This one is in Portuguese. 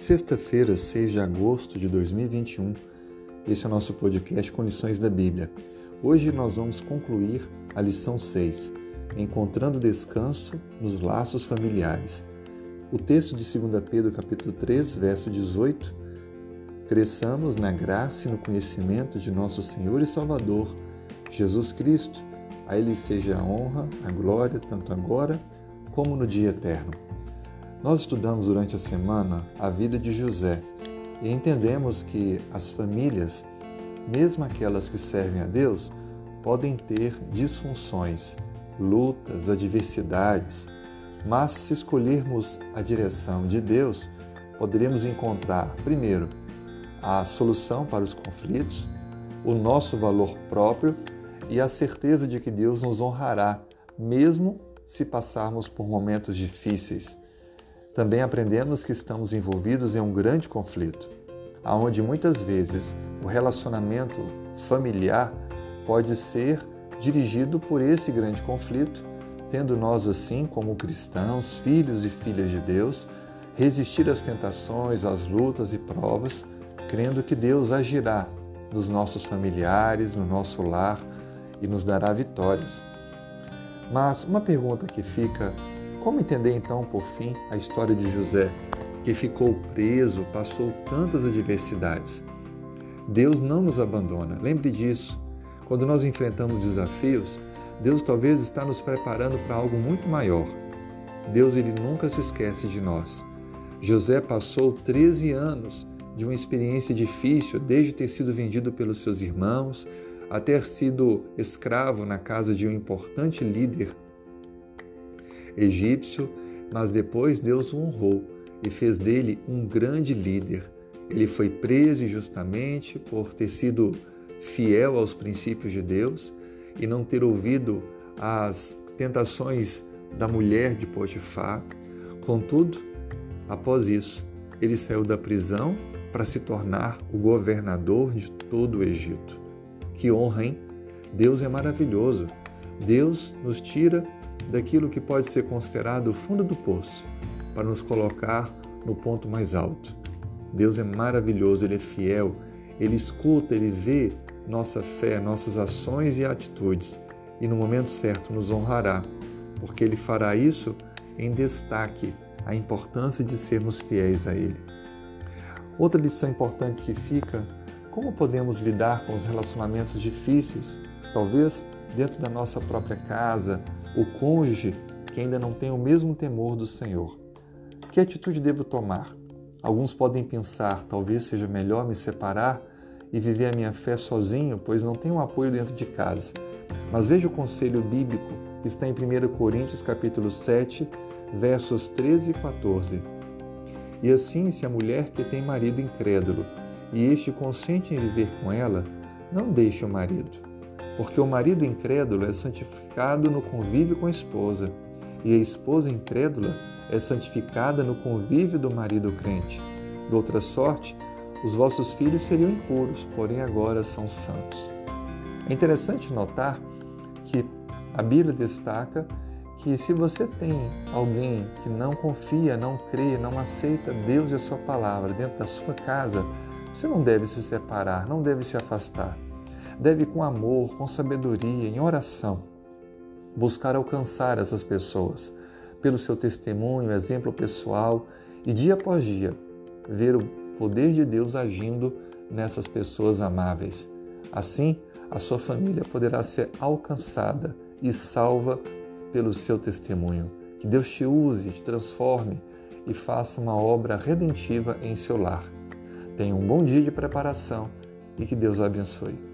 Sexta-feira, 6 de agosto de 2021. Esse é o nosso podcast Condições da Bíblia. Hoje nós vamos concluir a lição 6, Encontrando Descanso nos Laços Familiares. O texto de 2 Pedro, capítulo 3, verso 18. Cresçamos na graça e no conhecimento de nosso Senhor e Salvador, Jesus Cristo. A Ele seja a honra, a glória, tanto agora como no dia eterno. Nós estudamos durante a semana a vida de José e entendemos que as famílias, mesmo aquelas que servem a Deus, podem ter disfunções, lutas, adversidades, mas se escolhermos a direção de Deus, poderemos encontrar, primeiro, a solução para os conflitos, o nosso valor próprio e a certeza de que Deus nos honrará, mesmo se passarmos por momentos difíceis. Também aprendemos que estamos envolvidos em um grande conflito, onde muitas vezes o relacionamento familiar pode ser dirigido por esse grande conflito, tendo nós, assim, como cristãos, filhos e filhas de Deus, resistir às tentações, às lutas e provas, crendo que Deus agirá nos nossos familiares, no nosso lar e nos dará vitórias. Mas uma pergunta que fica como entender então, por fim, a história de José, que ficou preso, passou tantas adversidades? Deus não nos abandona, lembre disso. Quando nós enfrentamos desafios, Deus talvez está nos preparando para algo muito maior. Deus ele nunca se esquece de nós. José passou 13 anos de uma experiência difícil, desde ter sido vendido pelos seus irmãos, a ter sido escravo na casa de um importante líder egípcio, mas depois Deus o honrou e fez dele um grande líder. Ele foi preso injustamente por ter sido fiel aos princípios de Deus e não ter ouvido as tentações da mulher de Potifar. Contudo, após isso, ele saiu da prisão para se tornar o governador de todo o Egito. Que honra, hein? Deus é maravilhoso. Deus nos tira daquilo que pode ser considerado o fundo do poço, para nos colocar no ponto mais alto. Deus é maravilhoso, Ele é fiel, Ele escuta, Ele vê nossa fé, nossas ações e atitudes e no momento certo nos honrará, porque Ele fará isso em destaque a importância de sermos fiéis a Ele. Outra lição importante que fica: como podemos lidar com os relacionamentos difíceis, talvez dentro da nossa própria casa, o cônjuge que ainda não tem o mesmo temor do Senhor. Que atitude devo tomar? Alguns podem pensar, talvez seja melhor me separar e viver a minha fé sozinho, pois não tenho apoio dentro de casa. Mas veja o conselho bíblico que está em 1 Coríntios capítulo 7, versos 13 e 14. E assim, se a mulher que tem marido incrédulo e este consente em viver com ela, não deixe o marido porque o marido incrédulo é santificado no convívio com a esposa, e a esposa incrédula é santificada no convívio do marido crente. De outra sorte, os vossos filhos seriam impuros, porém agora são santos. É interessante notar que a Bíblia destaca que se você tem alguém que não confia, não crê, não aceita Deus e a sua palavra dentro da sua casa, você não deve se separar, não deve se afastar deve, com amor, com sabedoria, em oração, buscar alcançar essas pessoas pelo seu testemunho, exemplo pessoal e dia após dia ver o poder de Deus agindo nessas pessoas amáveis. Assim, a sua família poderá ser alcançada e salva pelo seu testemunho. Que Deus te use, te transforme e faça uma obra redentiva em seu lar. Tenha um bom dia de preparação e que Deus o abençoe.